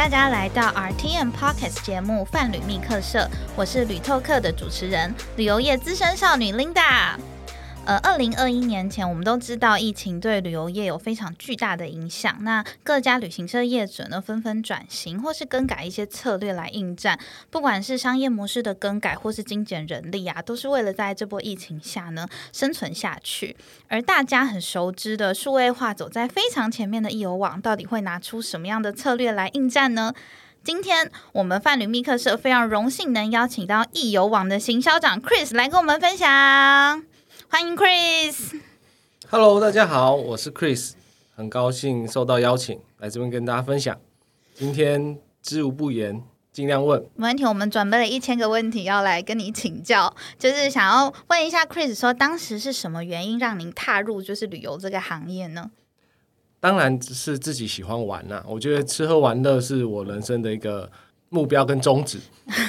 大家来到 RTM pocket 节目《泛旅密客社》，我是旅透客的主持人，旅游业资深少女 Linda。呃，二零二一年前，我们都知道疫情对旅游业有非常巨大的影响。那各家旅行社业者呢，纷纷转型或是更改一些策略来应战。不管是商业模式的更改，或是精简人力啊，都是为了在这波疫情下呢生存下去。而大家很熟知的数位化走在非常前面的易游网，到底会拿出什么样的策略来应战呢？今天我们泛旅密客社非常荣幸能邀请到易游网的行销长 Chris 来跟我们分享。欢迎 Chris。Hello，大家好，我是 Chris，很高兴受到邀请来这边跟大家分享。今天知无不言，尽量问。没问题，我们准备了一千个问题要来跟你请教，就是想要问一下 Chris，说当时是什么原因让您踏入就是旅游这个行业呢？当然是自己喜欢玩呐，我觉得吃喝玩乐是我人生的一个。目标跟宗旨，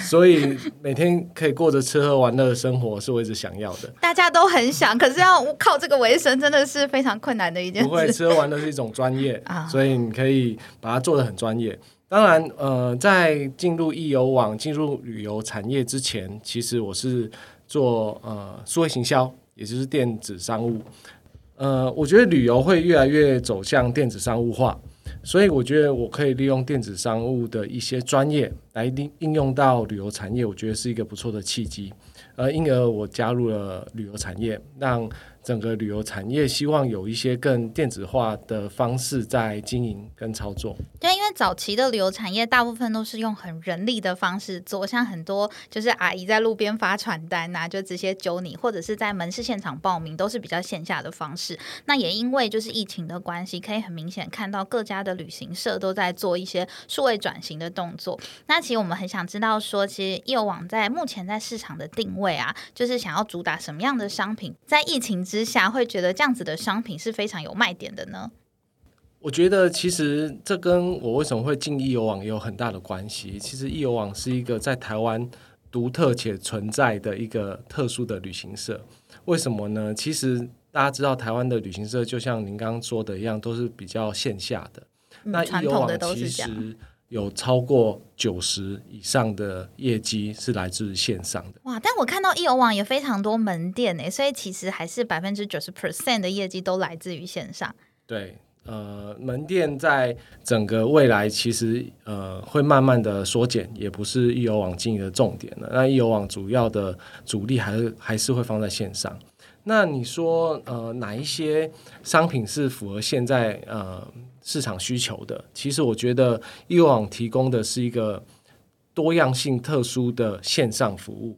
所以每天可以过着吃喝玩乐的生活，是我一直想要的。大家都很想，可是要靠这个为生，真的是非常困难的一件事。不会，吃喝玩乐是一种专业 啊，所以你可以把它做的很专业。当然，呃，在进入易游网、进入旅游产业之前，其实我是做呃数位行销，也就是电子商务。呃，我觉得旅游会越来越走向电子商务化。所以我觉得我可以利用电子商务的一些专业来应应用到旅游产业，我觉得是一个不错的契机。而因而我加入了旅游产业，让。整个旅游产业希望有一些更电子化的方式在经营跟操作。对，因为早期的旅游产业大部分都是用很人力的方式做，像很多就是阿姨在路边发传单呐，就直接揪你，或者是在门市现场报名，都是比较线下的方式。那也因为就是疫情的关系，可以很明显看到各家的旅行社都在做一些数位转型的动作。那其实我们很想知道说，其实业网在目前在市场的定位啊，就是想要主打什么样的商品，在疫情。之下会觉得这样子的商品是非常有卖点的呢？我觉得其实这跟我为什么会进易游网也有很大的关系。其实易游网是一个在台湾独特且存在的一个特殊的旅行社。为什么呢？其实大家知道台湾的旅行社就像您刚刚说的一样，都是比较线下的。那易游网其实。有超过九十以上的业绩是来自线上的哇！但我看到易游网也非常多门店诶，所以其实还是百分之九十 percent 的业绩都来自于线上。对，呃，门店在整个未来其实呃会慢慢的缩减，也不是易游网经营的重点了。那易游网主要的主力还是还是会放在线上。那你说呃哪一些商品是符合现在呃？市场需求的，其实我觉得易游网提供的是一个多样性、特殊的线上服务。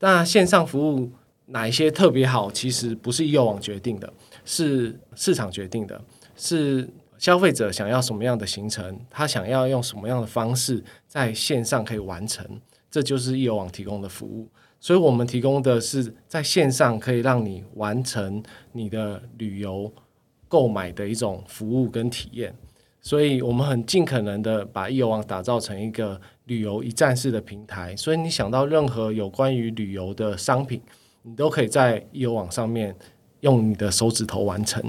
那线上服务哪一些特别好？其实不是易游网决定的，是市场决定的，是消费者想要什么样的行程，他想要用什么样的方式在线上可以完成，这就是易游网提供的服务。所以我们提供的是在线上可以让你完成你的旅游。购买的一种服务跟体验，所以我们很尽可能的把易游网打造成一个旅游一站式的平台。所以你想到任何有关于旅游的商品，你都可以在易游网上面用你的手指头完成，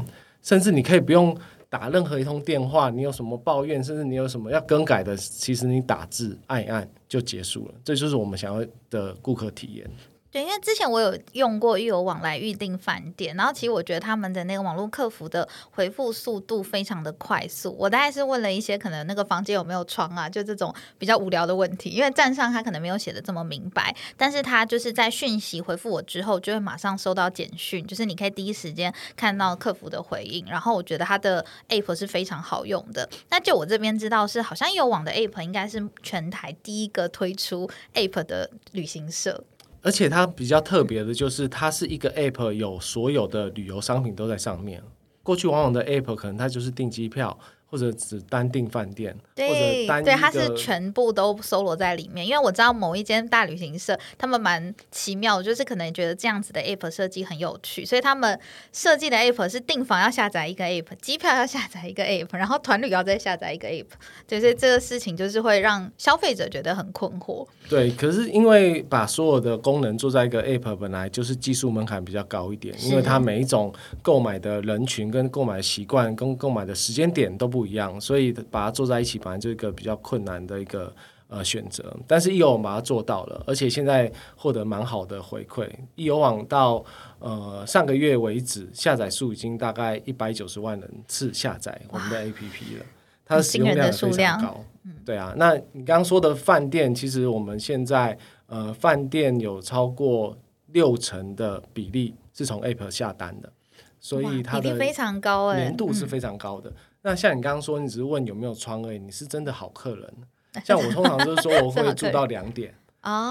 甚至你可以不用打任何一通电话。你有什么抱怨，甚至你有什么要更改的，其实你打字按一按就结束了。这就是我们想要的顾客体验。对，因为之前我有用过预友网来预订饭店，然后其实我觉得他们的那个网络客服的回复速度非常的快速。我大概是问了一些可能那个房间有没有窗啊，就这种比较无聊的问题。因为站上他可能没有写的这么明白，但是他就是在讯息回复我之后，就会马上收到简讯，就是你可以第一时间看到客服的回应。然后我觉得他的 app 是非常好用的。那就我这边知道是，好像有网的 app 应该是全台第一个推出 app 的旅行社。而且它比较特别的就是，它是一个 App，有所有的旅游商品都在上面。过去往往的 App 可能它就是订机票。或者只单订饭店，对对，它是全部都搜罗在里面。因为我知道某一间大旅行社，他们蛮奇妙，就是可能觉得这样子的 app 设计很有趣，所以他们设计的 app 是订房要下载一个 app，机票要下载一个 app，然后团旅要再下载一个 app。就是这个事情就是会让消费者觉得很困惑。对，可是因为把所有的功能做在一个 app，本来就是技术门槛比较高一点，因为它每一种购买的人群跟购买习惯跟购买的时间点都不。不一样，所以把它做在一起，本来就是一个比较困难的一个呃选择。但是易游网把它做到了，而且现在获得蛮好的回馈。易游网到呃上个月为止，下载数已经大概一百九十万人次下载我们的 APP 了，它的使用量也非常高。对啊，那你刚刚说的饭店，其实我们现在呃饭店有超过六成的比例是从 App 下单的。所以它的非常高哎，年度是非常高的。那像你刚刚说，你只是问有没有窗位，你是真的好客人。像我通常就是说，我会住到两点，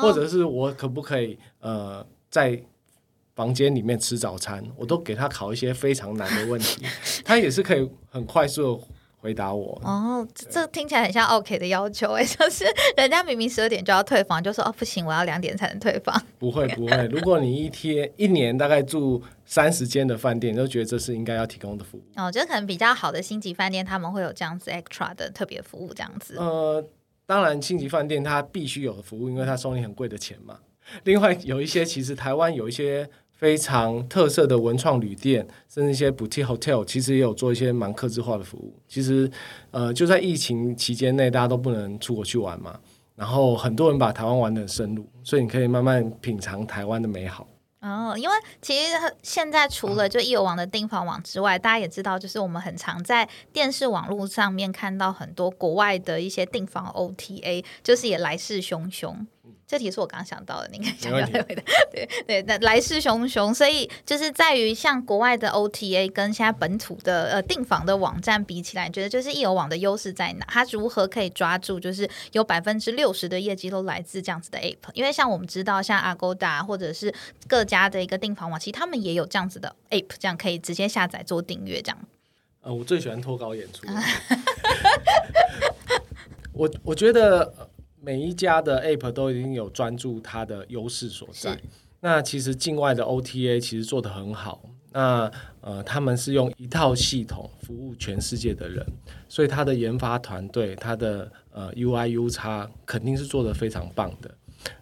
或者是我可不可以呃在房间里面吃早餐，我都给他考一些非常难的问题，他也是可以很快速。回答我哦，这听起来很像 OK 的要求哎，就是人家明明十二点就要退房，就说哦不行，我要两点才能退房。不会不会，如果你一天一年大概住三十间的饭店，都觉得这是应该要提供的服务。哦，就可能比较好的星级饭店，他们会有这样子 extra 的特别服务，这样子。呃，当然星级饭店它必须有的服务，因为它收你很贵的钱嘛。另外有一些，其实台湾有一些。非常特色的文创旅店，甚至一些 boutique hotel，其实也有做一些蛮客制化的服务。其实，呃，就在疫情期间内，大家都不能出国去玩嘛，然后很多人把台湾玩的很深入，所以你可以慢慢品尝台湾的美好。哦，因为其实现在除了就易游网的订房网之外，大家也知道，就是我们很常在电视网络上面看到很多国外的一些订房 OTA，就是也来势汹汹。这题是我刚刚想到的，你应该想要回答。对对，那来势汹汹，所以就是在于像国外的 OTA 跟现在本土的呃订房的网站比起来，你觉得就是易游网的优势在哪？它如何可以抓住就是有百分之六十的业绩都来自这样子的 App？因为像我们知道，像 Agoda 或者是各家的一个订房网，其实他们也有这样子的 App，这样可以直接下载做订阅这样。呃，我最喜欢脱稿演出。我我觉得。每一家的 App 都已经有专注它的优势所在。那其实境外的 OTA 其实做得很好。那呃，他们是用一套系统服务全世界的人，所以他的研发团队，他的呃 UI/U 叉肯定是做得非常棒的。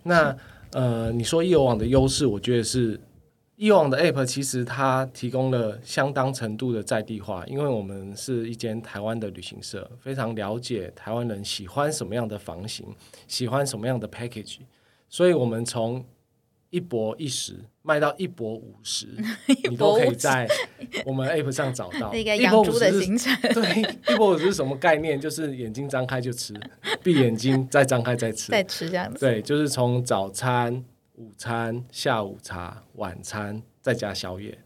那呃，你说易游网的优势，我觉得是。易网的 App 其实它提供了相当程度的在地化，因为我们是一间台湾的旅行社，非常了解台湾人喜欢什么样的房型，喜欢什么样的 package，所以我们从一博一十卖到一博五十，你都可以在我们 App 上找到。一个养猪的行程，对，一博五十是什么概念？就是眼睛张开就吃，闭眼睛再张开再吃，再吃这样子。对，就是从早餐。午餐、下午茶、晚餐，再加宵夜。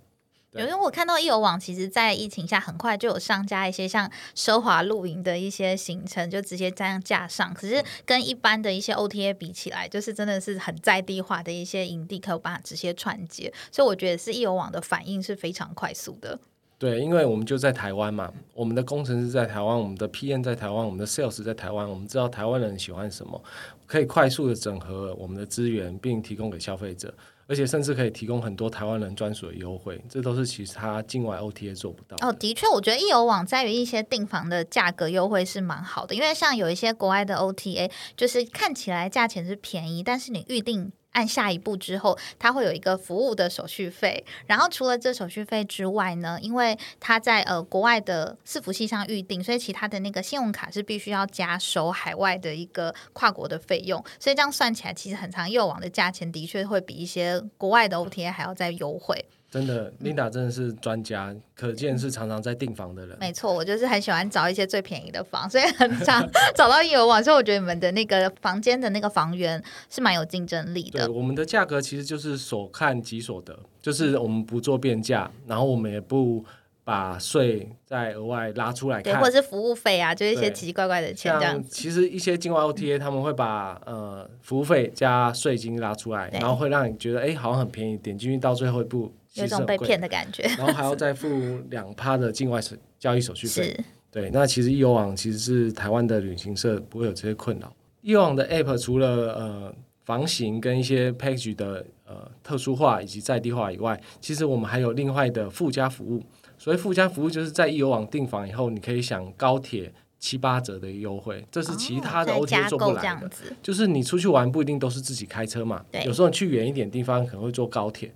有因为我看到易游网，其实，在疫情下很快就有上架一些像奢华露营的一些行程，就直接这样架上。可是跟一般的一些 OTA 比起来，就是真的是很在地化的一些营地，可以把它直接串接。所以我觉得是易游网的反应是非常快速的。对，因为我们就在台湾嘛，我们的工程师在台湾，我们的 PM 在台湾，我们的 Sales 在台湾，我们知道台湾人喜欢什么，可以快速的整合我们的资源，并提供给消费者，而且甚至可以提供很多台湾人专属的优惠，这都是其他境外 OTA 做不到。哦，的确，我觉得易游网在于一些订房的价格优惠是蛮好的，因为像有一些国外的 OTA，就是看起来价钱是便宜，但是你预定。按下一步之后，它会有一个服务的手续费。然后除了这手续费之外呢，因为它在呃国外的伺服器上预定，所以其他的那个信用卡是必须要加收海外的一个跨国的费用。所以这样算起来，其实很长幼网的价钱的确会比一些国外的 OTA 还要再优惠。真的，Linda 真的是专家，可见是常常在订房的人。没错，我就是很喜欢找一些最便宜的房，所以很常找到有网。所以我觉得你们的那个房间的那个房源是蛮有竞争力的。对，我们的价格其实就是所看即所得，就是我们不做变价，然后我们也不把税再额外拉出来看，或者是服务费啊，就一些奇奇怪怪的钱这样子。其实一些境外 OTA 他们会把呃服务费加税金拉出来，然后会让你觉得哎好像很便宜，点进去到最后一步。有种被骗的感觉，然后还要 再付两趴的境外手交易手续费。对，那其实易游网其实是台湾的旅行社不会有这些困扰。易游网的 App 除了呃房型跟一些 package 的呃特殊化以及在地化以外，其实我们还有另外的附加服务。所以附加服务，就是在易游网订房以后，你可以享高铁。七八折的优惠，这是其他的 OTA 做不来的。就是你出去玩不一定都是自己开车嘛，有时候去远一点地方可能会坐高铁。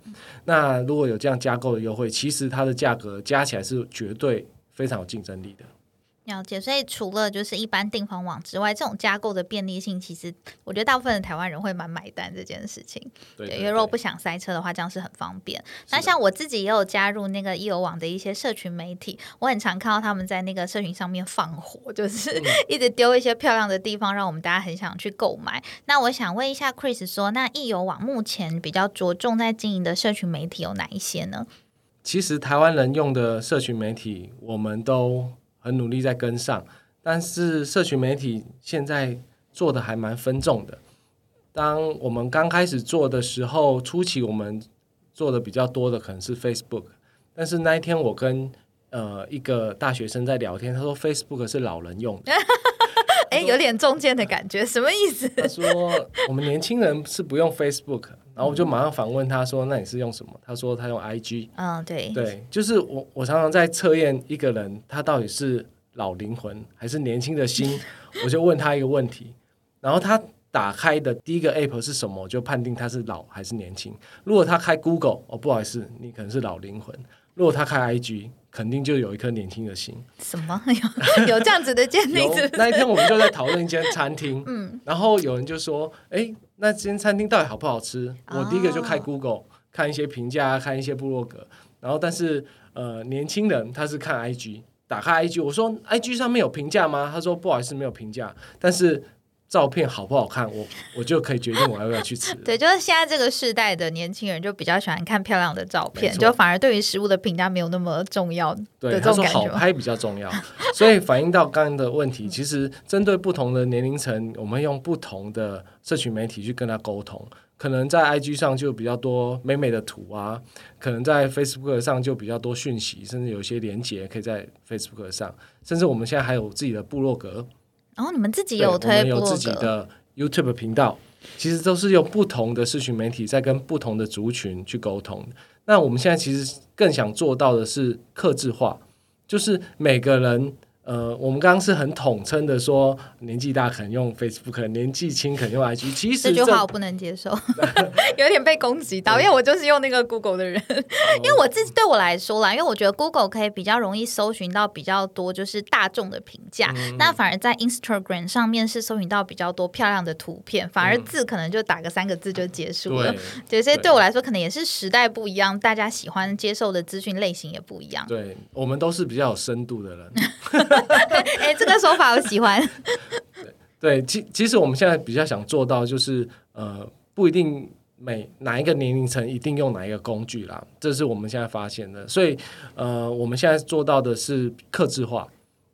那如果有这样加购的优惠，其实它的价格加起来是绝对非常有竞争力的。了解，所以除了就是一般订房网之外，这种加购的便利性，其实我觉得大部分的台湾人会蛮买单这件事情。对，因为如果不想塞车的话，这样是很方便。那像我自己也有加入那个易游网的一些社群媒体，我很常看到他们在那个社群上面放火，就是 一直丢一些漂亮的地方，让我们大家很想去购买。那我想问一下 Chris，说那易游网目前比较着重在经营的社群媒体有哪一些呢？其实台湾人用的社群媒体，我们都很努力在跟上，但是社群媒体现在做的还蛮分众的。当我们刚开始做的时候，初期我们做的比较多的可能是 Facebook，但是那一天我跟呃一个大学生在聊天，他说 Facebook 是老人用的。哎，有点中间的感觉，什么意思？他说我们年轻人是不用 Facebook，然后我就马上反问他说：“那你是用什么？”他说他用 IG。嗯，对，对，就是我我常常在测验一个人他到底是老灵魂还是年轻的心，我就问他一个问题，然后他打开的第一个 App 是什么，我就判定他是老还是年轻。如果他开 Google，哦，不好意思，你可能是老灵魂。如果他开 IG。肯定就有一颗年轻的心。什么 有有这样子的鉴定？那一天我们就在讨论一间餐厅，嗯，然后有人就说：“哎，那间餐厅到底好不好吃？”我第一个就开 Google 看一些评价，看一些部落格。然后，但是呃，年轻人他是看 IG，打开 IG，我说：“IG 上面有评价吗？”他说：“不好意思，没有评价。”但是。照片好不好看，我我就可以决定我要不要去吃。对，就是现在这个时代的年轻人就比较喜欢看漂亮的照片，就反而对于食物的评价没有那么重要。对，他说好拍比较重要，所以反映到刚刚的问题，其实针对不同的年龄层，我们用不同的社群媒体去跟他沟通。可能在 IG 上就比较多美美的图啊，可能在 Facebook 上就比较多讯息，甚至有一些连接可以在 Facebook 上，甚至我们现在还有自己的部落格。然后你们自己有推我们有自己的 YouTube 频道，其实都是用不同的社群媒体在跟不同的族群去沟通。那我们现在其实更想做到的是克制化，就是每个人。呃，我们刚刚是很统称的说，年纪大可能用 Facebook，年纪轻可能用 IG。其实这句话我不能接受，有点被攻击到，因为我就是用那个 Google 的人。因为我自己对我来说啦，因为我觉得 Google 可以比较容易搜寻到比较多就是大众的评价，那反而在 Instagram 上面是搜寻到比较多漂亮的图片，反而字可能就打个三个字就结束了。对，所以对我来说，可能也是时代不一样，大家喜欢接受的资讯类型也不一样。对我们都是比较有深度的人。哎，这个说法我喜欢。对，其其实我们现在比较想做到，就是呃，不一定每哪一个年龄层一定用哪一个工具啦，这是我们现在发现的。所以呃，我们现在做到的是克制化，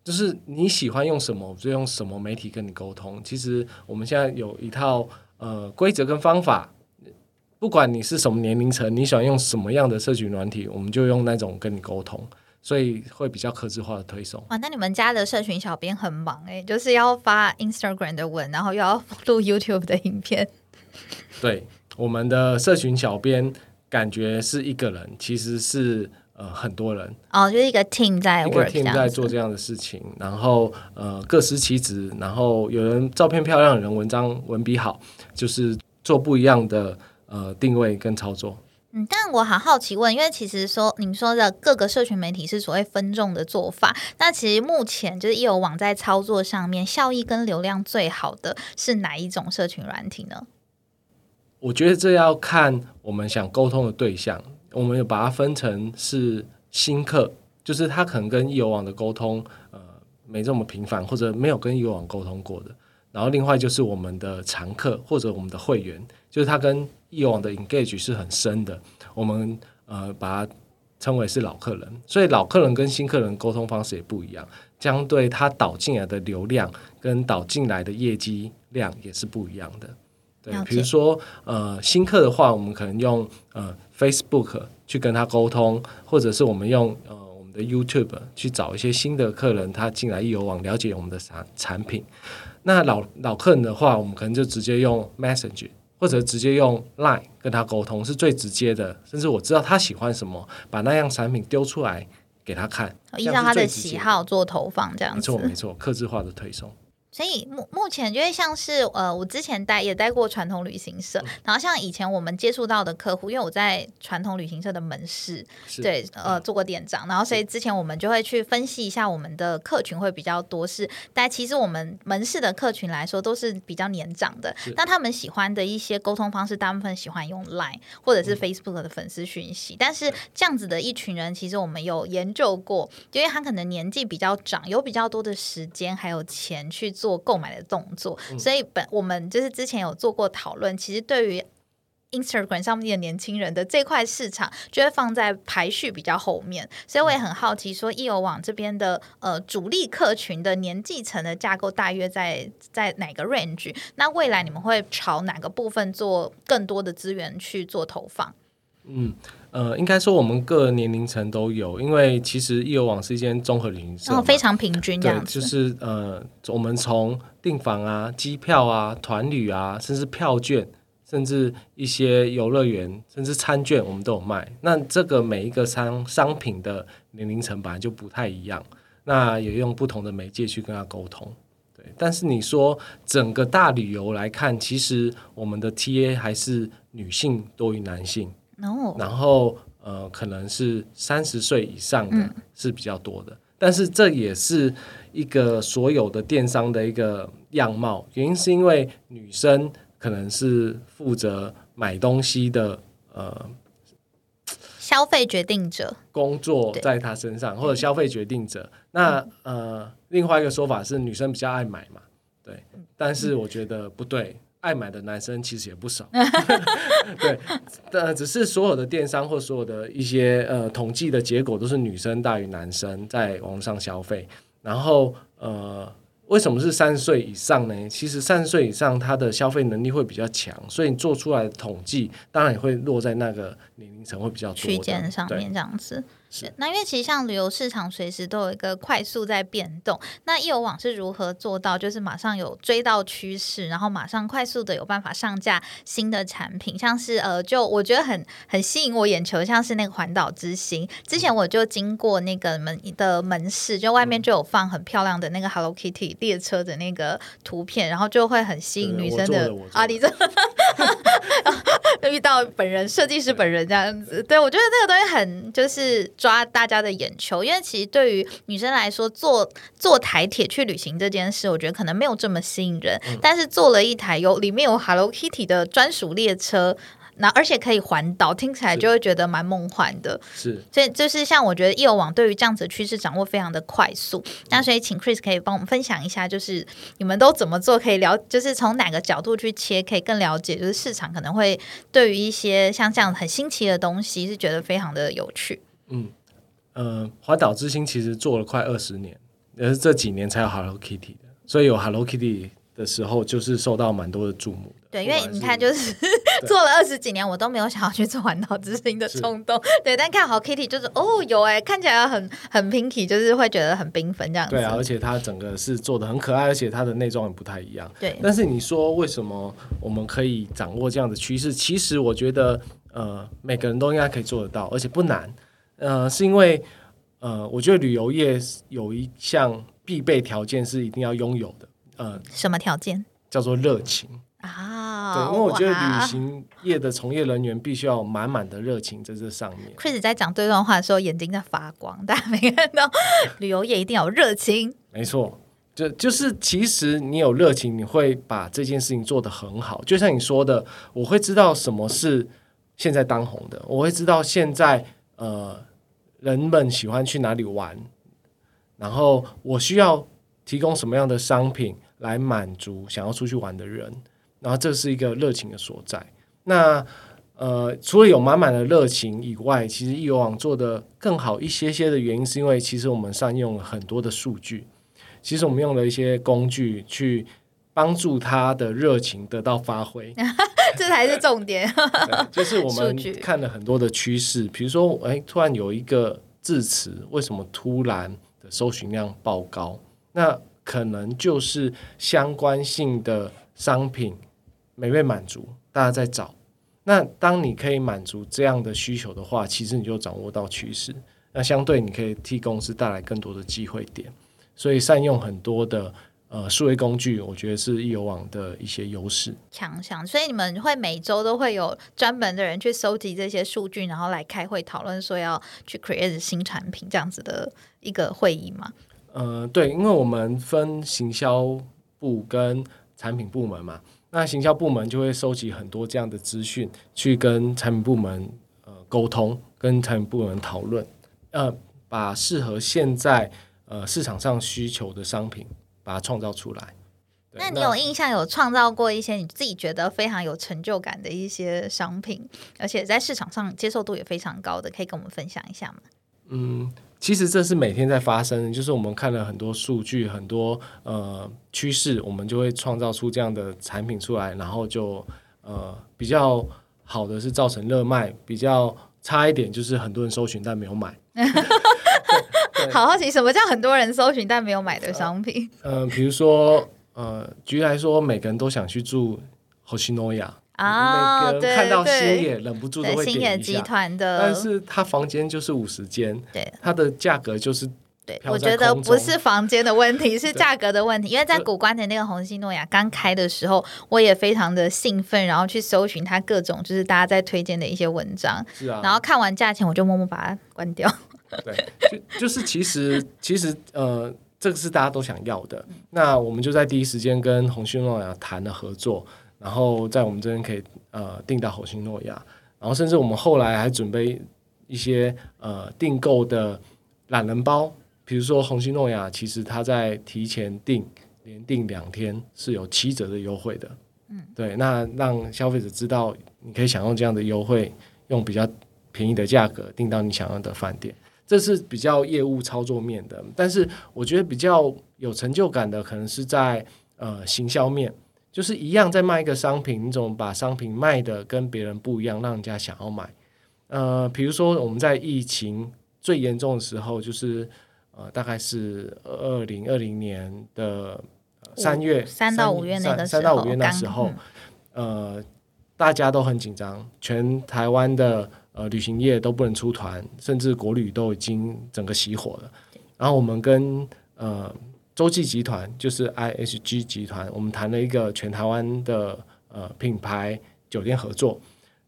就是你喜欢用什么，我就用什么媒体跟你沟通。其实我们现在有一套呃规则跟方法，不管你是什么年龄层，你喜欢用什么样的社群软体，我们就用那种跟你沟通。所以会比较克制化的推送。哇，那你们家的社群小编很忙哎，就是要发 Instagram 的文，然后又要录 YouTube 的影片。对，我们的社群小编感觉是一个人，其实是呃很多人哦，就是一个 team 在一个 team 在做这样的事情，然后呃各司其职，然后有人照片漂亮，有人文章文笔好，就是做不一样的呃定位跟操作。嗯，但我好好奇问，因为其实说你说的各个社群媒体是所谓分众的做法，那其实目前就是有网在操作上面效益跟流量最好的是哪一种社群软体呢？我觉得这要看我们想沟通的对象，我们有把它分成是新客，就是他可能跟有网的沟通呃没这么频繁，或者没有跟有网沟通过的，然后另外就是我们的常客或者我们的会员，就是他跟以往的 engage 是很深的，我们呃把它称为是老客人，所以老客人跟新客人沟通方式也不一样，相对他导进来的流量跟导进来的业绩量也是不一样的。对，比如说呃新客的话，我们可能用呃 Facebook 去跟他沟通，或者是我们用呃我们的 YouTube 去找一些新的客人，他进来易游网了解我们的产产品。那老老客人的话，我们可能就直接用 Message。或者直接用 Line 跟他沟通是最直接的，甚至我知道他喜欢什么，把那样产品丢出来给他看，依照他的喜好做投放，这样子。没错，没错，克制化的推送。所以目目前就会像是呃，我之前待也待过传统旅行社，然后像以前我们接触到的客户，因为我在传统旅行社的门市，对，呃，做过店长，然后所以之前我们就会去分析一下我们的客群会比较多是，但其实我们门市的客群来说都是比较年长的，那他们喜欢的一些沟通方式，大部分喜欢用 Line 或者是 Facebook 的粉丝讯息，但是这样子的一群人，其实我们有研究过，因为他可能年纪比较长，有比较多的时间还有钱去做。做购买的动作，所以本我们就是之前有做过讨论，其实对于 Instagram 上面的年轻人的这块市场，就会放在排序比较后面。所以我也很好奇，说易游网这边的呃主力客群的年纪层的架构大约在在哪个 range？那未来你们会朝哪个部分做更多的资源去做投放？嗯。呃，应该说我们各年龄层都有，因为其实易游网是一间综合旅行社，非常平均这样子。就是呃，我们从订房啊、机票啊、团旅啊，甚至票券，甚至一些游乐园，甚至餐券，我们都有卖。那这个每一个商商品的年龄层本来就不太一样，那也用不同的媒介去跟他沟通。对，但是你说整个大旅游来看，其实我们的 TA 还是女性多于男性。然后呃，可能是三十岁以上的是比较多的，但是这也是一个所有的电商的一个样貌。原因是因为女生可能是负责买东西的呃消费决定者，工作在她身上或者消费决定者。那呃，另外一个说法是女生比较爱买嘛，对，但是我觉得不对。爱买的男生其实也不少，对，但，只是所有的电商或所有的一些呃统计的结果都是女生大于男生在网上消费，然后呃。为什么是三十岁以上呢？其实三十岁以上，他的消费能力会比较强，所以你做出来的统计，当然也会落在那个年龄层会比较区间上面这样子。是，那因为其实像旅游市场随时都有一个快速在变动，那易游网是如何做到，就是马上有追到趋势，然后马上快速的有办法上架新的产品？像是呃，就我觉得很很吸引我眼球，像是那个环岛之星，之前我就经过那个门的门市，就外面就有放很漂亮的那个 Hello Kitty。列车的那个图片，然后就会很吸引女生的啊！你这 遇到本人设计师本人这样子，对我觉得这个东西很就是抓大家的眼球，因为其实对于女生来说，坐坐台铁去旅行这件事，我觉得可能没有这么吸引人，但是坐了一台有里面有 Hello Kitty 的专属列车。那而且可以环岛，听起来就会觉得蛮梦幻的。是，所以就是像我觉得易游网对于这样子的趋势掌握非常的快速。那所以请 Chris 可以帮我们分享一下，就是你们都怎么做，可以了，就是从哪个角度去切，可以更了解，就是市场可能会对于一些像这样很新奇的东西，是觉得非常的有趣。嗯，呃，环岛之星其实做了快二十年，也是这几年才有 Hello Kitty 的，所以有 Hello Kitty。的时候，就是受到蛮多的注目的。对，因为你看，就是 做了二十几年，我都没有想要去做环岛之星的冲动。对，但看好 Kitty，就是哦，有哎，看起来很很 pinky，就是会觉得很缤纷这样。对啊，而且它整个是做的很可爱，而且它的内装也不太一样。对。但是你说为什么我们可以掌握这样的趋势？其实我觉得，呃，每个人都应该可以做得到，而且不难。呃，是因为呃，我觉得旅游业有一项必备条件是一定要拥有的。呃，什么条件？叫做热情啊！对，因为我觉得旅行业的从业人员必须要满满的热情在这上面。Chris 在讲这段话的时候，眼睛在发光，大家没看到？旅游业一定要有热情。没错，就就是其实你有热情，你会把这件事情做得很好。就像你说的，我会知道什么是现在当红的，我会知道现在呃人们喜欢去哪里玩，然后我需要提供什么样的商品。来满足想要出去玩的人，然后这是一个热情的所在。那呃，除了有满满的热情以外，其实易游网做的更好一些些的原因，是因为其实我们善用了很多的数据。其实我们用了一些工具去帮助他的热情得到发挥，这才是重点。就是我们看了很多的趋势，比如说，哎，突然有一个字词，为什么突然的搜寻量爆高？那可能就是相关性的商品没被满足，大家在找。那当你可以满足这样的需求的话，其实你就掌握到趋势。那相对你可以替公司带来更多的机会点。所以善用很多的呃数位工具，我觉得是易游网的一些优势强项。所以你们会每周都会有专门的人去收集这些数据，然后来开会讨论说要去 create 新产品这样子的一个会议吗？呃，对，因为我们分行销部跟产品部门嘛，那行销部门就会收集很多这样的资讯，去跟产品部门呃沟通，跟产品部门讨论，呃，把适合现在呃市场上需求的商品。把它创造出来。那你有印象有创造过一些你自己觉得非常有成就感的一些商品，而且在市场上接受度也非常高的，可以跟我们分享一下吗？嗯，其实这是每天在发生，就是我们看了很多数据、很多呃趋势，我们就会创造出这样的产品出来，然后就呃比较好的是造成热卖，比较差一点就是很多人搜寻但没有买。好好奇，什么叫很多人搜寻但没有买的商品？嗯，比如说，呃，举例来说，每个人都想去住后西诺亚啊，每个人看到星野忍不住都会点一。集团的，但是他房间就是五十间，对，它的价格就是对。我觉得不是房间的问题，是价格的问题。因为在古关的那个红星诺亚刚开的时候，我也非常的兴奋，然后去搜寻它各种就是大家在推荐的一些文章，是啊。然后看完价钱，我就默默把它关掉。对，就就是其实其实呃，这个是大家都想要的。那我们就在第一时间跟红星诺亚谈了合作，然后在我们这边可以呃订到红星诺亚，然后甚至我们后来还准备一些呃订购的懒人包，比如说红星诺亚，其实它在提前订连订两天是有七折的优惠的。嗯，对，那让消费者知道你可以享用这样的优惠，用比较便宜的价格订到你想要的饭店。这是比较业务操作面的，但是我觉得比较有成就感的，可能是在呃行销面，就是一样在卖一个商品，你怎么把商品卖的跟别人不一样，让人家想要买。呃，比如说我们在疫情最严重的时候，就是呃大概是二零二零年的三月三到五月那个三到五月那时候，呃大家都很紧张，全台湾的。呃，旅行业都不能出团，甚至国旅都已经整个熄火了。然后我们跟呃洲际集团，就是 IHG 集团，我们谈了一个全台湾的呃品牌酒店合作。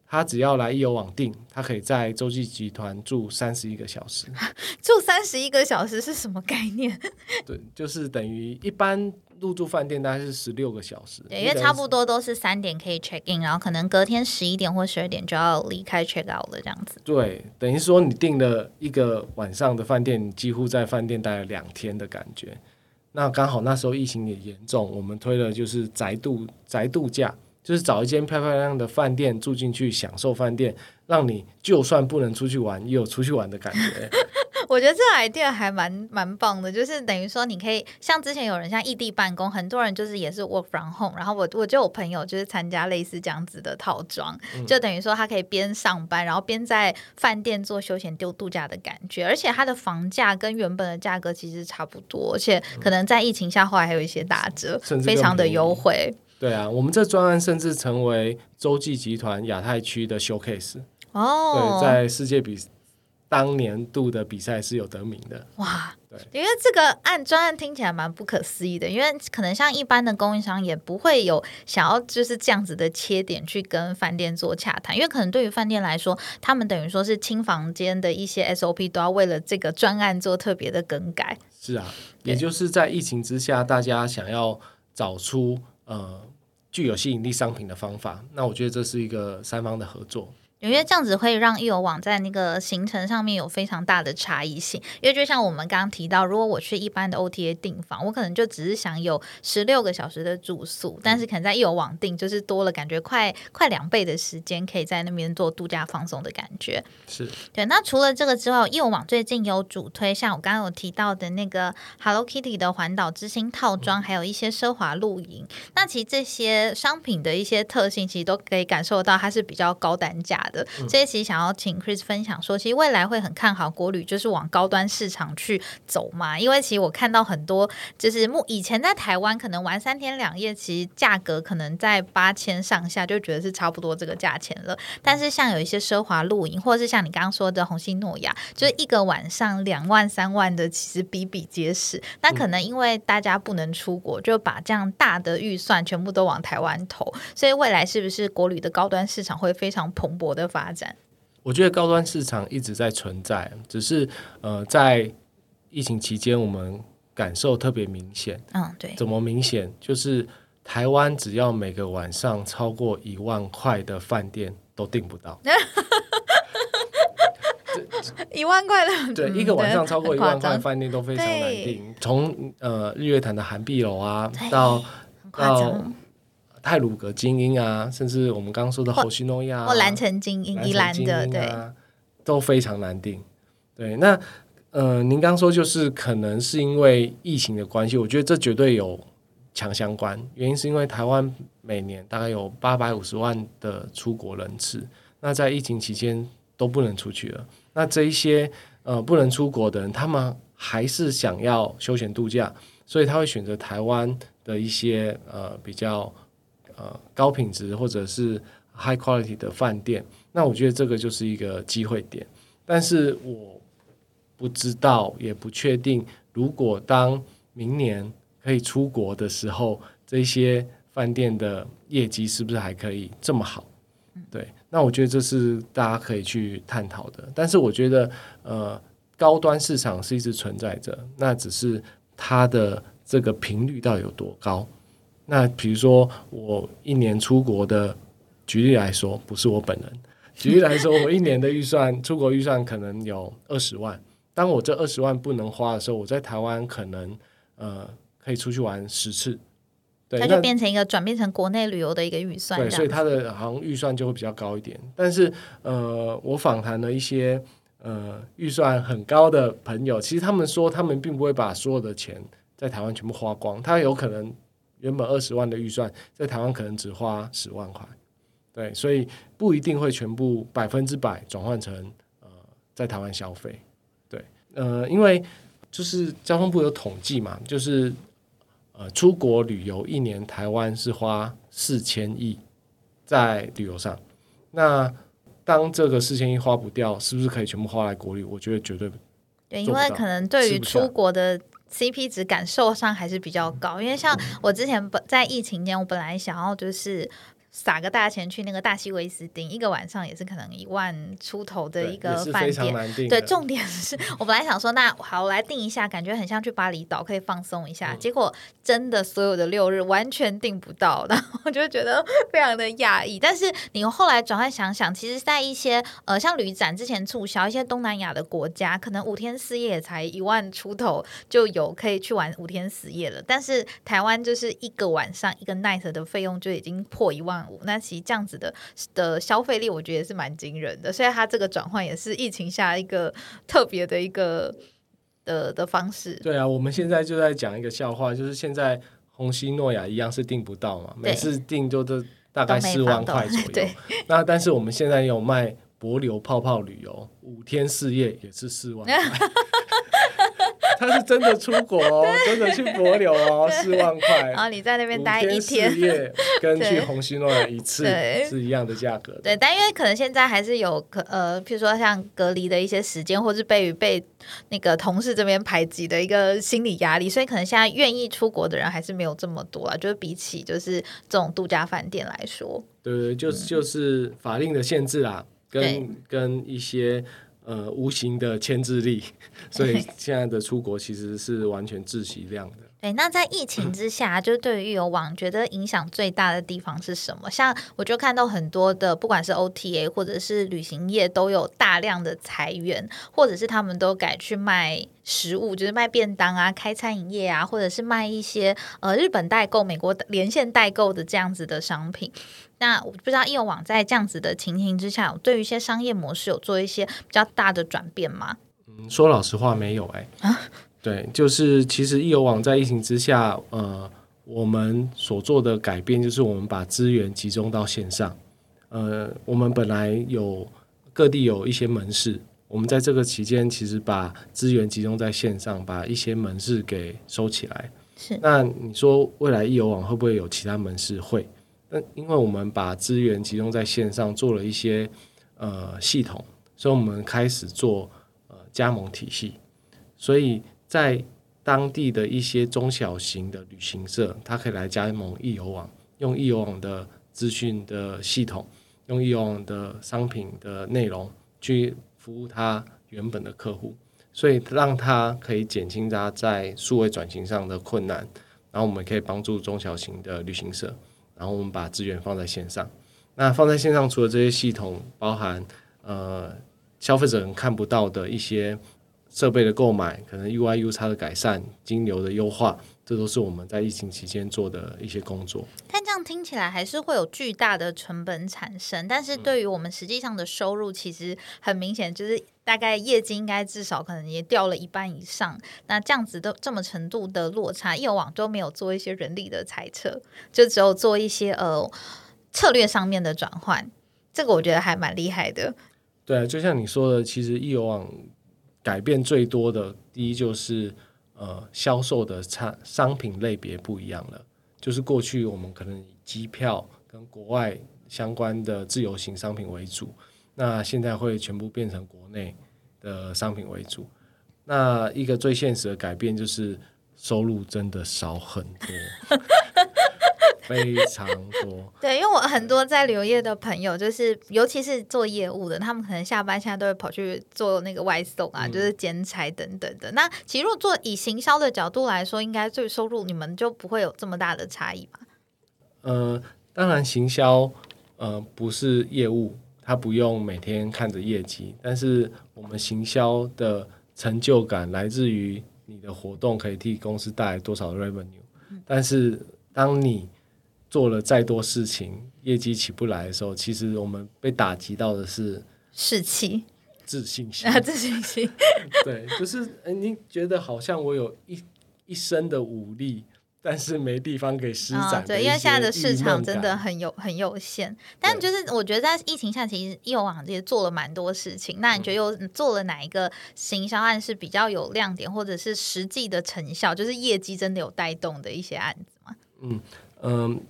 他只要来易游网订，他可以在洲际集团住三十一个小时。住三十一个小时是什么概念？对，就是等于一般。入住饭店大概是十六个小时，对，因为差不多都是三点可以 check in，然后可能隔天十一点或十二点就要离开 check out 了，这样子。对，等于说你订了一个晚上的饭店，你几乎在饭店待了两天的感觉。那刚好那时候疫情也严重，我们推了就是宅度宅度假，就是找一间漂漂亮亮的饭店住进去，享受饭店，让你就算不能出去玩，也有出去玩的感觉。我觉得这个 idea 还蛮蛮棒的，就是等于说你可以像之前有人像异地办公，很多人就是也是 work from home，然后我我就有朋友就是参加类似这样子的套装，就等于说他可以边上班，然后边在饭店做休闲丢度假的感觉，而且它的房价跟原本的价格其实差不多，而且可能在疫情下后来还有一些打折，非常的优惠。对啊，我们这专案甚至成为洲际集团亚太区的 showcase 哦，对，在世界比。当年度的比赛是有得名的哇，对，因为这个案专案听起来蛮不可思议的，因为可能像一般的供应商也不会有想要就是这样子的切点去跟饭店做洽谈，因为可能对于饭店来说，他们等于说是清房间的一些 SOP 都要为了这个专案做特别的更改。是啊，也就是在疫情之下，大家想要找出呃具有吸引力商品的方法，那我觉得这是一个三方的合作。因为这样子会让易游网在那个行程上面有非常大的差异性。因为就像我们刚刚提到，如果我去一般的 OTA 订房，我可能就只是想有十六个小时的住宿，但是可能在易游网订，就是多了感觉快快两倍的时间，可以在那边做度假放松的感觉。是对。那除了这个之外，易游网最近有主推，像我刚刚有提到的那个 Hello Kitty 的环岛之星套装，还有一些奢华露营。那其实这些商品的一些特性，其实都可以感受到它是比较高单价。大的。所以其实想要请 Chris 分享说，其实未来会很看好国旅，就是往高端市场去走嘛。因为其实我看到很多，就是目以前在台湾可能玩三天两夜，其实价格可能在八千上下，就觉得是差不多这个价钱了。但是像有一些奢华露营，或者是像你刚刚说的红星诺亚，就是一个晚上两万三万的，其实比比皆是。那可能因为大家不能出国，就把这样大的预算全部都往台湾投，所以未来是不是国旅的高端市场会非常蓬勃的发展？我觉得高端市场一直在存在，只是呃，在疫情期间我们感受特别明显。嗯，对，怎么明显？就是台湾只要每个晚上超过一万块的饭店都订不到。一万块的，对，嗯一个晚上超过一万块，饭店都非常难订。从呃日月潭的韩碧楼啊，对到到张。泰鲁阁精英啊，甚至我们刚刚说的或侯西诺亚、啊、或蓝城精英、宜兰的，对，都非常难定。对，那呃，您刚说就是可能是因为疫情的关系，我觉得这绝对有强相关。原因是因为台湾每年大概有八百五十万的出国人次，那在疫情期间都不能出去了。那这一些呃不能出国的人，他们还是想要休闲度假，所以他会选择台湾的一些呃比较呃高品质或者是 high quality 的饭店。那我觉得这个就是一个机会点，但是我不知道也不确定，如果当明年可以出国的时候，这些饭店的业绩是不是还可以这么好？对，那我觉得这是大家可以去探讨的。但是我觉得，呃，高端市场是一直存在着，那只是它的这个频率到底有多高？那比如说，我一年出国的，举例来说，不是我本人。举例来说，我一年的预算，出国预算可能有二十万。当我这二十万不能花的时候，我在台湾可能呃可以出去玩十次。它就变成一个转变成国内旅游的一个预算，对，所以它的好像预算就会比较高一点。但是呃，我访谈了一些呃预算很高的朋友，其实他们说他们并不会把所有的钱在台湾全部花光，他有可能原本二十万的预算在台湾可能只花十万块。对，所以不一定会全部百分之百转换成呃在台湾消费。对，呃，因为就是交通部有统计嘛，就是呃出国旅游一年台湾是花四千亿在旅游上，那当这个四千亿花不掉，是不是可以全部花来国旅？我觉得绝对对，因为可能对于出国的 CP 值感受上还是比较高，因为像我之前本在疫情间，我本来想要就是。撒个大钱去那个大西威斯汀，一个晚上也是可能一万出头的一个饭店。对，重点是我本来想说，那好，我来定一下，感觉很像去巴厘岛，可以放松一下。嗯结果真的所有的六日完全订不到，然后我就觉得非常的讶异。但是你后来转换想想，其实，在一些呃像旅展之前促销，一些东南亚的国家，可能五天四夜才一万出头就有可以去玩五天四夜了。但是台湾就是一个晚上一个 night 的费用就已经破一万五，那其实这样子的的消费力，我觉得也是蛮惊人的。所以它这个转换也是疫情下一个特别的一个的的方式。对啊，我们现在就在讲一个笑话，就是现在红西诺亚一样是订不到嘛，每次订就都大概四万块左 右。那但是我们现在有卖博流泡泡旅游，五天四夜也是四万块。他是真的出国哦，真的去帛琉哦，四万块。然后你在那边待一天天。四，夜，跟 去对红西诺亚一次是一样的价格的。对，但因为可能现在还是有可呃，譬如说像隔离的一些时间，或是被被那个同事这边排挤的一个心理压力，所以可能现在愿意出国的人还是没有这么多啊。就是比起就是这种度假饭店来说，对对，就是就是法令的限制啊，跟跟一些呃无形的牵制力，所以现在的出国其实是完全窒息量的。对，那在疫情之下，就是对于游网，觉得影响最大的地方是什么？像我就看到很多的，不管是 OTA 或者是旅行业，都有大量的裁员，或者是他们都改去卖食物，就是卖便当啊、开餐饮业啊，或者是卖一些呃日本代购、美国连线代购的这样子的商品。那我不知道易游网在这样子的情形之下，有对于一些商业模式有做一些比较大的转变吗？嗯，说老实话没有哎、啊 对，就是其实易游网在疫情之下，呃，我们所做的改变就是我们把资源集中到线上，呃，我们本来有各地有一些门市，我们在这个期间其实把资源集中在线上，把一些门市给收起来。是，那你说未来易游网会不会有其他门市？会。那因为我们把资源集中在线上，做了一些呃系统，所以我们开始做呃加盟体系，所以在当地的一些中小型的旅行社，它可以来加盟易游网，用易游网的资讯的系统，用易游网的商品的内容去服务它原本的客户，所以让它可以减轻它在数位转型上的困难，然后我们可以帮助中小型的旅行社。然后我们把资源放在线上，那放在线上除了这些系统，包含呃消费者看不到的一些设备的购买，可能 UI、U 差的改善、金流的优化，这都是我们在疫情期间做的一些工作。但这样听起来还是会有巨大的成本产生，但是对于我们实际上的收入，其实很明显就是大概业绩应该至少可能也掉了一半以上。那这样子的这么程度的落差，业网都没有做一些人力的猜测，就只有做一些呃策略上面的转换，这个我觉得还蛮厉害的。对啊，就像你说的，其实易游网改变最多的第一就是呃销售的产商品类别不一样了。就是过去我们可能以机票跟国外相关的自由行商品为主，那现在会全部变成国内的商品为主。那一个最现实的改变就是收入真的少很多。非常多，对，因为我很多在旅游业的朋友，就是尤其是做业务的，他们可能下班现在都会跑去做那个外送啊，就是兼差等等的。那其实如果做以行销的角度来说，应该对收入你们就不会有这么大的差异吧？呃，当然行销呃不是业务，它不用每天看着业绩，但是我们行销的成就感来自于你的活动可以替公司带来多少 revenue。但是当你做了再多事情，业绩起不来的时候，其实我们被打击到的是士气、自信心啊，自信心。对，就是哎，你觉得好像我有一一身的武力，但是没地方给施展。对，因为现在的市场真的很有很有限。但就是我觉得在疫情下，其实业网这些做了蛮多事情。那你觉得又做了哪一个行销案是比较有亮点，或者是实际的成效，就是业绩真的有带动的一些案子吗？嗯。嗯，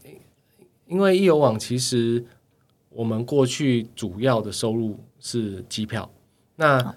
因为易游网其实我们过去主要的收入是机票，那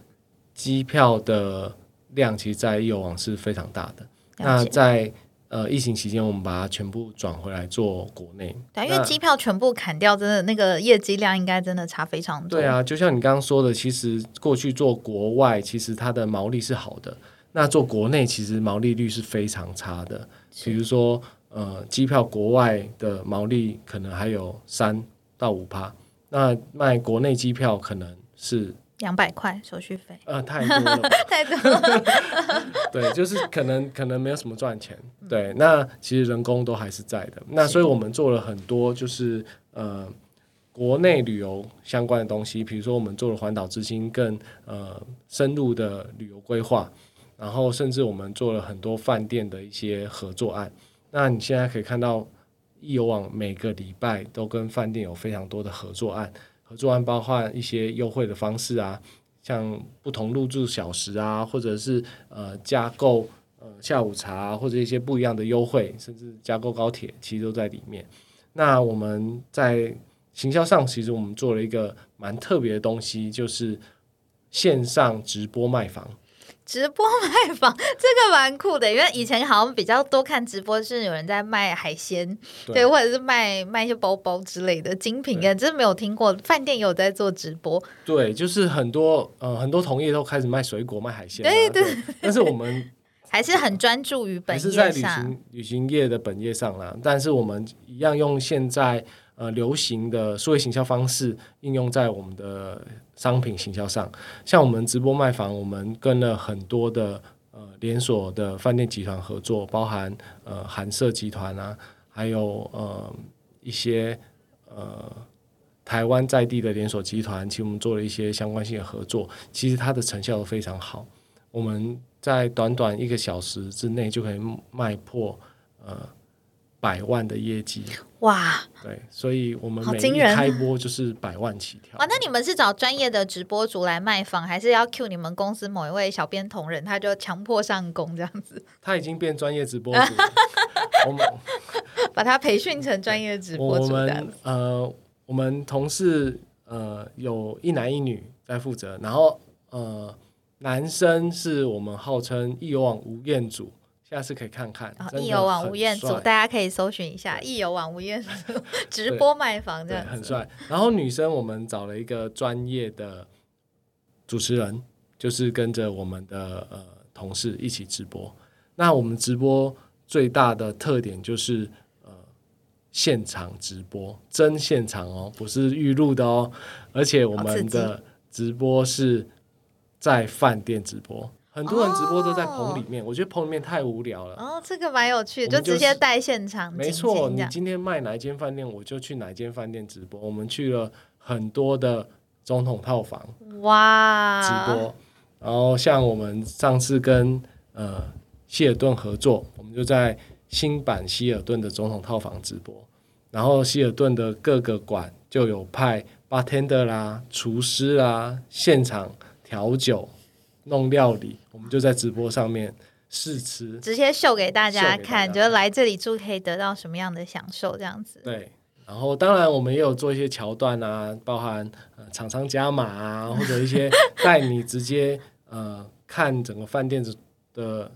机票的量其实，在易游网是非常大的。那在呃疫情期间，我们把它全部转回来做国内。对，因为机票全部砍掉，真的那个业绩量应该真的差非常多。对啊，就像你刚刚说的，其实过去做国外，其实它的毛利是好的；那做国内，其实毛利率是非常差的。比如说。呃，机票国外的毛利可能还有三到五趴，那卖国内机票可能是两百块手续费，呃，太多了，太多了。对，就是可能可能没有什么赚钱。对，那其实人工都还是在的。那所以我们做了很多，就是呃，国内旅游相关的东西，比如说我们做了环岛之星更呃深入的旅游规划，然后甚至我们做了很多饭店的一些合作案。那你现在可以看到，易游网每个礼拜都跟饭店有非常多的合作案，合作案包括一些优惠的方式啊，像不同入住小时啊，或者是呃加购呃下午茶或者一些不一样的优惠，甚至加购高铁，其实都在里面。那我们在行销上，其实我们做了一个蛮特别的东西，就是线上直播卖房。直播卖房 这个蛮酷的，因为以前好像比较多看直播是有人在卖海鲜，对，或者是卖卖一些包包之类的精品，真的没有听过饭店有在做直播。对，就是很多呃很多同业都开始卖水果、卖海鲜，对对。但是我们 还是很专注于本业上，旅行旅行业的本业上啦。但是我们一样用现在。呃，流行的数位行销方式应用在我们的商品行销上，像我们直播卖房，我们跟了很多的呃连锁的饭店集团合作，包含呃韩舍集团啊，还有呃一些呃台湾在地的连锁集团，其实我们做了一些相关性的合作，其实它的成效都非常好，我们在短短一个小时之内就可以卖破呃百万的业绩。哇对，所以我们每一开播就是百万起跳。哇，那你们是找专业的直播主来卖房，还是要 cue 你们公司某一位小编同仁，他就强迫上工这样子，他已经变专业直播主了，我们 把他培训成专业直播我主这样们子？呃，我们同事呃有一男一女在负责，然后呃男生是我们号称易游网吴彦祖，下次可以看看易游网很吴彦祖，大家可以搜寻一下易游网吴彦祖直播卖房这，样子。很帅。然后女生我们找了一个专业的主持人，就是跟着我们的呃同事一起直播。那我们直播最大的特点就是呃现场直播，真现场哦，不是预录的哦。而且我们的直播是在饭店直播，很多人直播都在棚里面，我觉得棚里面太无聊了。哦，这个蛮有趣的，就直接就是带现场没错。你今天卖哪一间饭店，我就去哪一间饭店直播。我们去了很多的总统套房哇，直播，然后像我们上次跟呃希尔顿合作，我们就在新版希尔顿的总统套房直播，然后希尔顿的各个馆就有派 bartender 啦、厨师啦，现场调酒、弄料理，我们就在直播上面试吃。直接秀给大家看，觉得来这里住可以得到什么样的享受，这样子。对，然后当然我们也有做一些桥段啊，包含呃厂商加码啊，或者一些 带你直接呃看整个饭店的的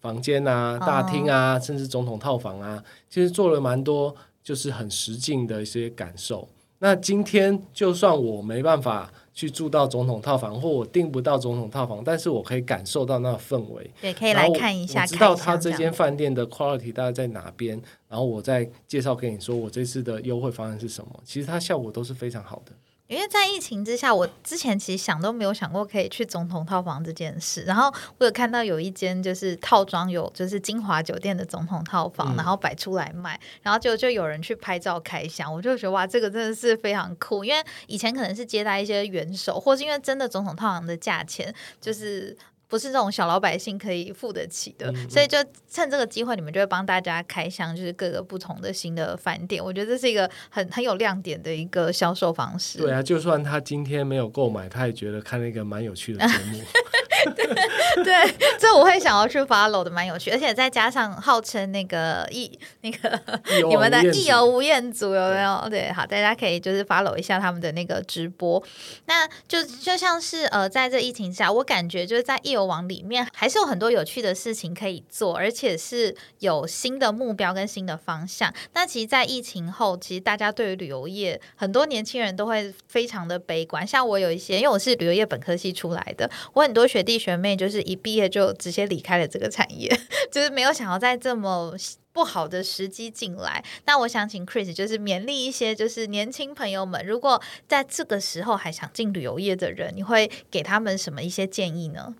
房间啊、大厅啊，甚至总统套房啊，其实做了蛮多就是很实境的一些感受。那今天就算我没办法去住到总统套房，或我订不到总统套房，但是我可以感受到那个氛围，对，可以来看一下，我知道开他这间饭店的 quality 大概在哪边，然后我再介绍给你说我这次的优惠方案是什么。其实它效果都是非常好的。因为在疫情之下，我之前其实想都没有想过可以去总统套房这件事。然后我有看到有一间就是套装有就是金华酒店的总统套房，嗯然后摆出来卖，然后就就有人去拍照开箱，我就觉得哇，这个真的是非常酷。因为以前可能是接待一些元首，或是因为真的总统套房的价钱就是。不是这种小老百姓可以付得起的，嗯所以就趁这个机会，你们就会帮大家开箱，就是各个不同的新的饭店。我觉得这是一个很很有亮点的一个销售方式。对啊，就算他今天没有购买，他也觉得看了一个蛮有趣的节目。对，这我会想要去 follow 的，蛮有趣，而且再加上号称那个易那个你们的无厌足易游吴彦祖有没有？对，好，大家可以就是 follow 一下他们的那个直播。那就就像是呃，在这疫情下，我感觉就是在易游网里面还是有很多有趣的事情可以做，而且是有新的目标跟新的方向。那其实，在疫情后，其实大家对于旅游业，很多年轻人都会非常的悲观。像我有一些，因为我是旅游业本科系出来的，我很多学弟学妹就是一毕业就直接离开了这个产业，就是没有想要在这么不好的时机进来。那我想请 Chris 就是勉励一些就是年轻朋友们，如果在这个时候还想进旅游业的人，你会给他们什么一些建议呢？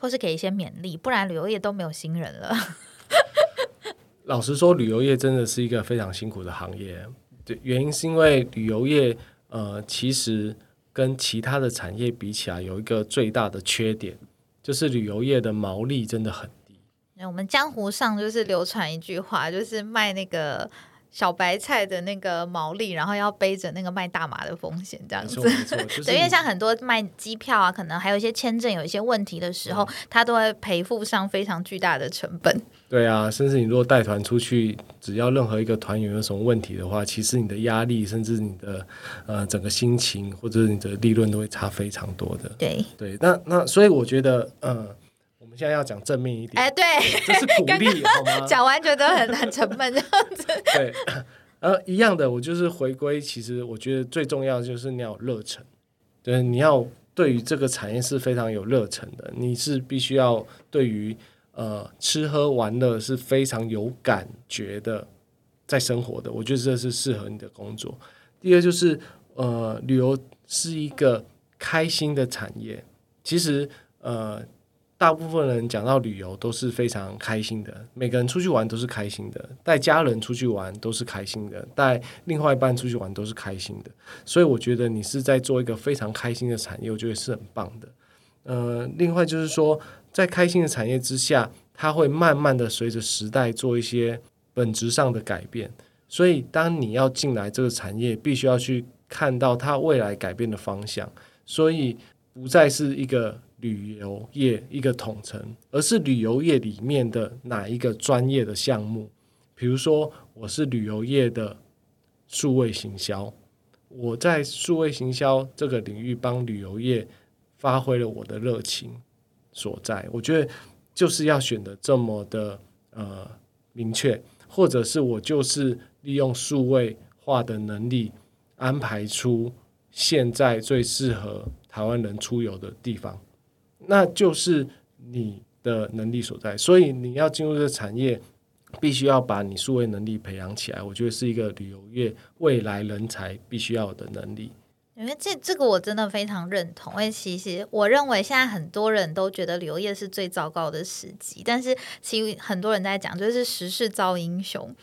或是给一些勉励，不然旅游业都没有新人了。老实说，旅游业真的是一个非常辛苦的行业。对，原因是因为旅游业呃，其实跟其他的产业比起来，有一个最大的缺点，就是旅游业的毛利真的很低。那我们江湖上就是流传一句话，就是卖那个小白菜的那个毛利，然后要背着那个卖大麻的风险，这样子没错，。没错，就 是对，因为像很多卖机票啊，可能还有一些签证有一些问题的时候，嗯他都会赔付上非常巨大的成本。对啊，甚至你如果带团出去，只要任何一个团员有什么问题的话，其实你的压力，甚至你的呃整个心情或者是你的利润都会差非常多的。对，对，那那所以我觉得，呃，我们现在要讲正面一点，哎，对，这是鼓励好吗？讲完觉得很 很沉闷这样子。对，呃，一样的，我就是回归，其实我觉得最重要的就是你要有热忱，就是你要对于这个产业是非常有热忱的，你是必须要对于呃吃喝玩乐是非常有感觉的，在生活的，我觉得这是适合你的工作。第二就是呃，旅游是一个开心的产业，其实呃。大部分人讲到旅游都是非常开心的，每个人出去玩都是开心的，带家人出去玩都是开心的，带另外一半出去玩都是开心的。所以我觉得你是在做一个非常开心的产业，我觉得是很棒的。呃，另外就是说，在开心的产业之下，它会慢慢的随着时代做一些本质上的改变。所以，当你要进来这个产业，必须要去看到它未来改变的方向。所以，不再是一个旅游业一个统称，而是旅游业里面的哪一个专业的项目。比如说，我是旅游业的数位行销，我在数位行销这个领域帮旅游业发挥了我的热情所在。我觉得就是要选的这么的呃明确，或者是我就是利用数位化的能力，安排出现在最适合台湾人出游的地方，那就是你的能力所在。所以你要进入这个产业。必须要把你数位能力培养起来，我觉得是一个旅游业未来人才必须要有的能力。因为这这个我真的非常认同，因为其实我认为现在很多人都觉得旅游业是最糟糕的时机，但是其实很多人在讲，就是时势造英雄。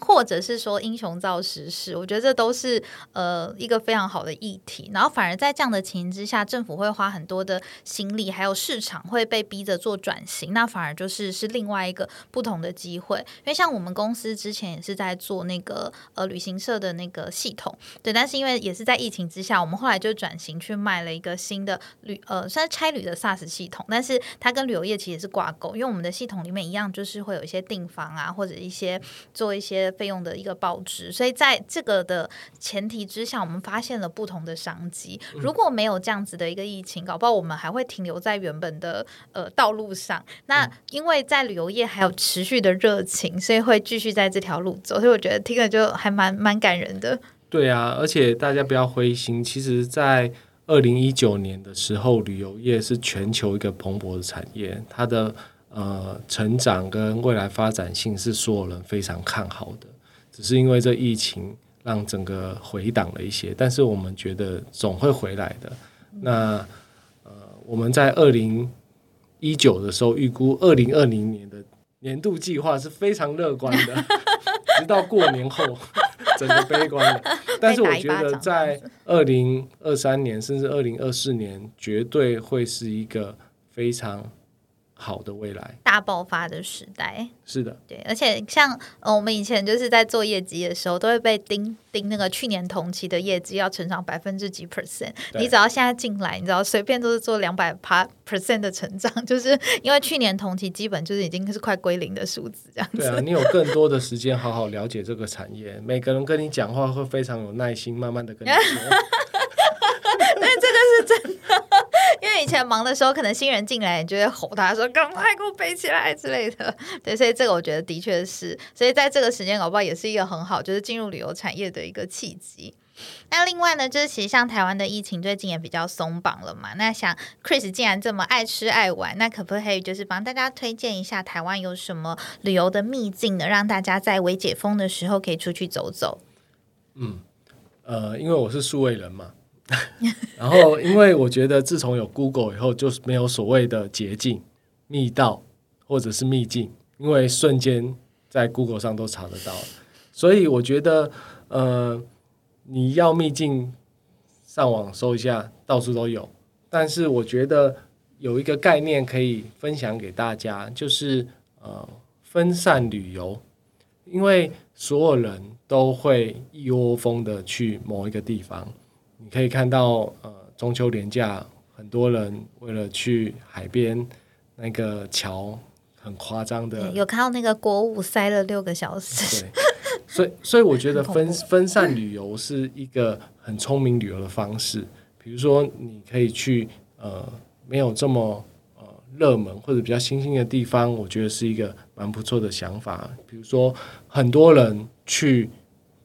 或者是说英雄造时势，我觉得这都是呃一个非常好的议题。然后反而在这样的情形之下，政府会花很多的心力，还有市场会被逼着做转型，那反而就是是另外一个不同的机会。因为像我们公司之前也是在做那个呃旅行社的那个系统，对，但是因为也是在疫情之下，我们后来就转型去卖了一个新的旅呃算是差旅的 SaaS 系统，但是它跟旅游业其实是挂钩，因为我们的系统里面一样就是会有一些订房啊，或者一些做一些。费用的一个报纸，所以在这个的前提之下，我们发现了不同的商机。如果没有这样子的一个疫情，搞不好我们还会停留在原本的呃道路上。那因为在旅游业还有持续的热情，所以会继续在这条路走。所以我觉得听了就还蛮蛮感人的。对啊，而且大家不要灰心，其实，在二零一九年的时候，旅游业是全球一个蓬勃的产业，它的。呃，成长跟未来发展性是所有人非常看好的，只是因为这疫情让整个回档了一些，但是我们觉得总会回来的。那呃，我们在二零一九的时候预估二零二零年的年度计划是非常乐观的，直到过年后整个悲观。但是我觉得在二零二三年甚至二零二四年，绝对会是一个非常。好的未来，大爆发的时代是的，对，而且像呃，我们以前就是在做业绩的时候，都会被盯盯那个去年同期的业绩要成长百分之几 percent。你只要现在进来，你知道随便都是做两百趴 percent 的成长，就是因为去年同期基本就是已经是快归零的数字这样子。对啊，你有更多的时间好好了解这个产业，每个人跟你讲话会非常有耐心，慢慢的跟你说。对，这个是真的。因为以前忙的时候，可能新人进来，你就会吼他说：“赶快给我背起来之类的。”对，所以这个我觉得的确是，所以在这个时间搞不好也是一个很好，就是进入旅游产业的一个契机。那另外呢，就是其实像台湾的疫情最近也比较松绑了嘛。那想 Chris 既然这么爱吃爱玩，那可不可以就是帮大家推荐一下台湾有什么旅游的秘境呢？让大家在未解封的时候可以出去走走。嗯，呃，因为我是数位人嘛。然后，因为我觉得自从有 Google 以后，就是没有所谓的捷径、密道或者是秘境，因为瞬间在 Google 上都查得到。所以我觉得，呃，你要秘境，上网搜一下，到处都有。但是我觉得有一个概念可以分享给大家，就是呃，分散旅游，因为所有人都会一窝蜂的去某一个地方。你可以看到，呃，中秋连假，很多人为了去海边，那个桥很夸张的，有看到那个国五塞了六个小时。对，所以所以我觉得分分散旅游是一个很聪明旅游的方式。比如说，你可以去呃没有这么呃热门或者比较新兴的地方，我觉得是一个蛮不错的想法。比如说，很多人去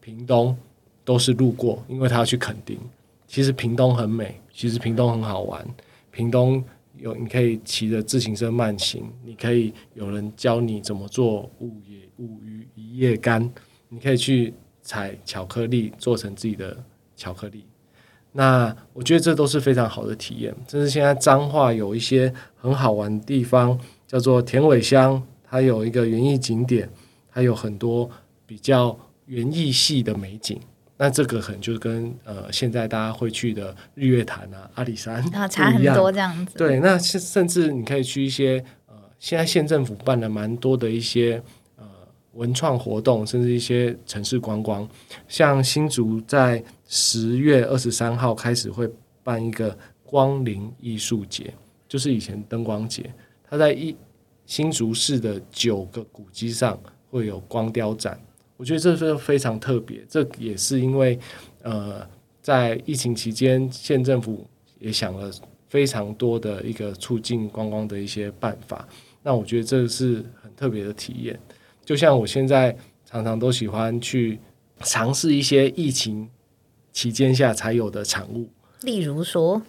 屏东都是路过，因为他要去垦丁。其实屏东很美，其实屏东很好玩。屏东有你可以骑着自行车慢行，你可以有人教你怎么做五叶五鱼一叶干，你可以去采巧克力做成自己的巧克力。那我觉得这都是非常好的体验。甚至现在彰化有一些很好玩的地方，叫做田尾乡，它有一个园艺景点，它有很多比较园艺系的美景。那这个可能就是跟呃现在大家会去的日月潭啊、阿里山啊差很多这样子。对，那甚甚至你可以去一些呃现在县政府办了蛮多的一些呃文创活动，甚至一些城市观光。像新竹在十月二十三号开始会办一个光临艺术节，就是以前灯光节，它在一新竹市的九个古迹上会有光雕展。我觉得这是非常特别，这也是因为呃，在疫情期间，县政府也想了非常多的一个促进观光的一些办法。那我觉得这是很特别的体验。就像我现在常常都喜欢去尝试一些疫情期间下才有的产物，例如说，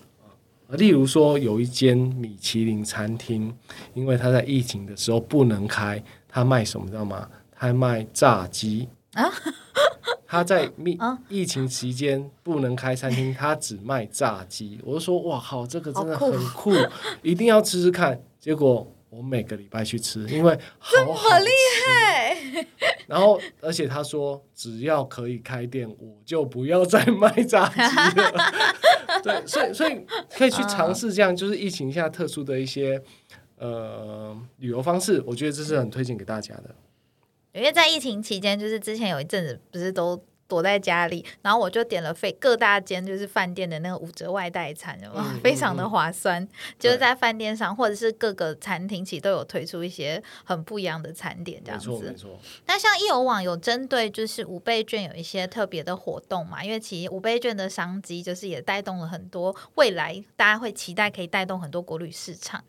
例如说有一间米其林餐厅，因为它在疫情的时候不能开，它卖什么知道吗？它卖炸鸡啊。他在疫疫情期间不能开餐厅，他只卖炸鸡。我就说哇靠，这个真的很酷，一定要吃吃看。结果我每个礼拜去吃，因为这么厉害。然后而且他说，只要可以开店，我就不要再卖炸鸡了。对，所以所以可以去尝试这样，就是疫情下特殊的一些呃旅游方式，我觉得这是很推荐给大家的。因为在疫情期间，就是之前有一阵子不是都躲在家里，然后我就点了非各大间就是饭店的那个五折外带餐，非常的划算。就是在饭店上或者是各个餐厅，其实都有推出一些很不一样的餐点，这样子。没错，那像易游网有针对就是五倍券有一些特别的活动嘛？因为其实五倍券的商机就是也带动了很多未来大家会期待可以带动很多国旅市场。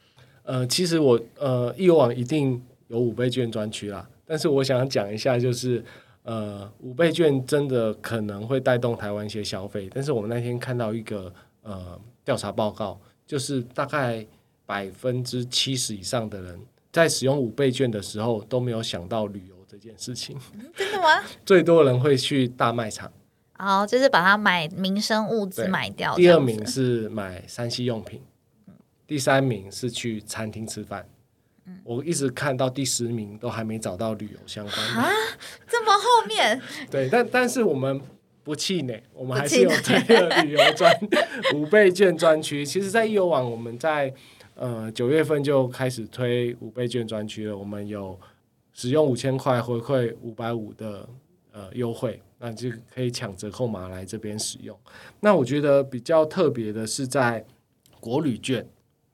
呃，其实我呃易游网一定有五倍券专区啦。但是我想讲一下，就是呃，五倍券真的可能会带动台湾一些消费。但是我们那天看到一个呃调查报告，就是大概百分之七十以上的人在使用五倍券的时候都没有想到旅游这件事情。真的吗？最多人会去大卖场，哦，就是把它买民生物资买掉。第二名是买三 C 用品，第三名是去餐厅吃饭。我一直看到第十名都还没找到旅游相关的啊，这么后面？对，但但是我们不气馁，我们还是有这个旅游专五倍券专区。其实，在易游网，我们在呃九月份就开始推五倍券专区了。我们有使用五千块回馈五百五的呃优惠，那就可以抢折扣码来这边使用。那我觉得比较特别的是在国旅券，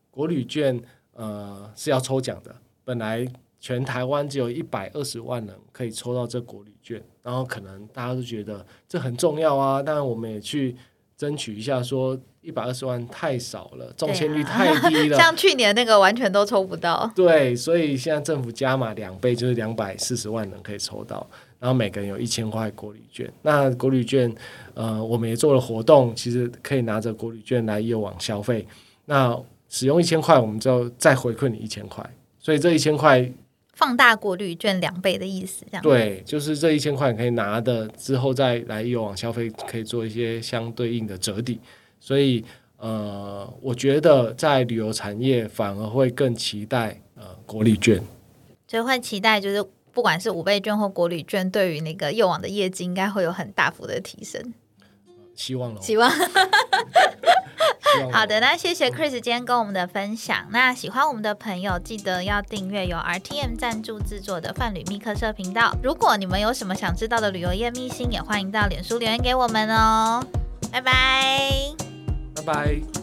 国旅券。呃，是要抽奖的。本来全台湾只有一百二十万人可以抽到这国旅券，然后可能大家都觉得这很重要啊。当然，我们也去争取一下，说一百二十万太少了，中签率太低了。像去年那个完全都抽不到。对，所以现在政府加码两倍，就是两百四十万人可以抽到，然后每个人有一千块国旅券。那国旅券，呃，我们也做了活动，其实可以拿着国旅券来业网消费。那使用一千块，我们就再回馈你一千块，所以这一千块放大过滤券两倍的意思，这样。对，就是这一千块可以拿的之后再来有网消费，可以做一些相对应的折抵，所以呃，我觉得在旅游产业反而会更期待呃国旅券，就会期待就是不管是五倍券或国旅券，对于那个幼网的业绩应该会有很大幅的提升，希望了，希望。好的，那谢谢 Chris 今天跟我们的分享。那喜欢我们的朋友，记得要订阅由 RTM 赞助制作的泛旅密客社频道。如果你们有什么想知道的旅游业秘辛，也欢迎到脸书留言给我们哦。拜拜，拜拜。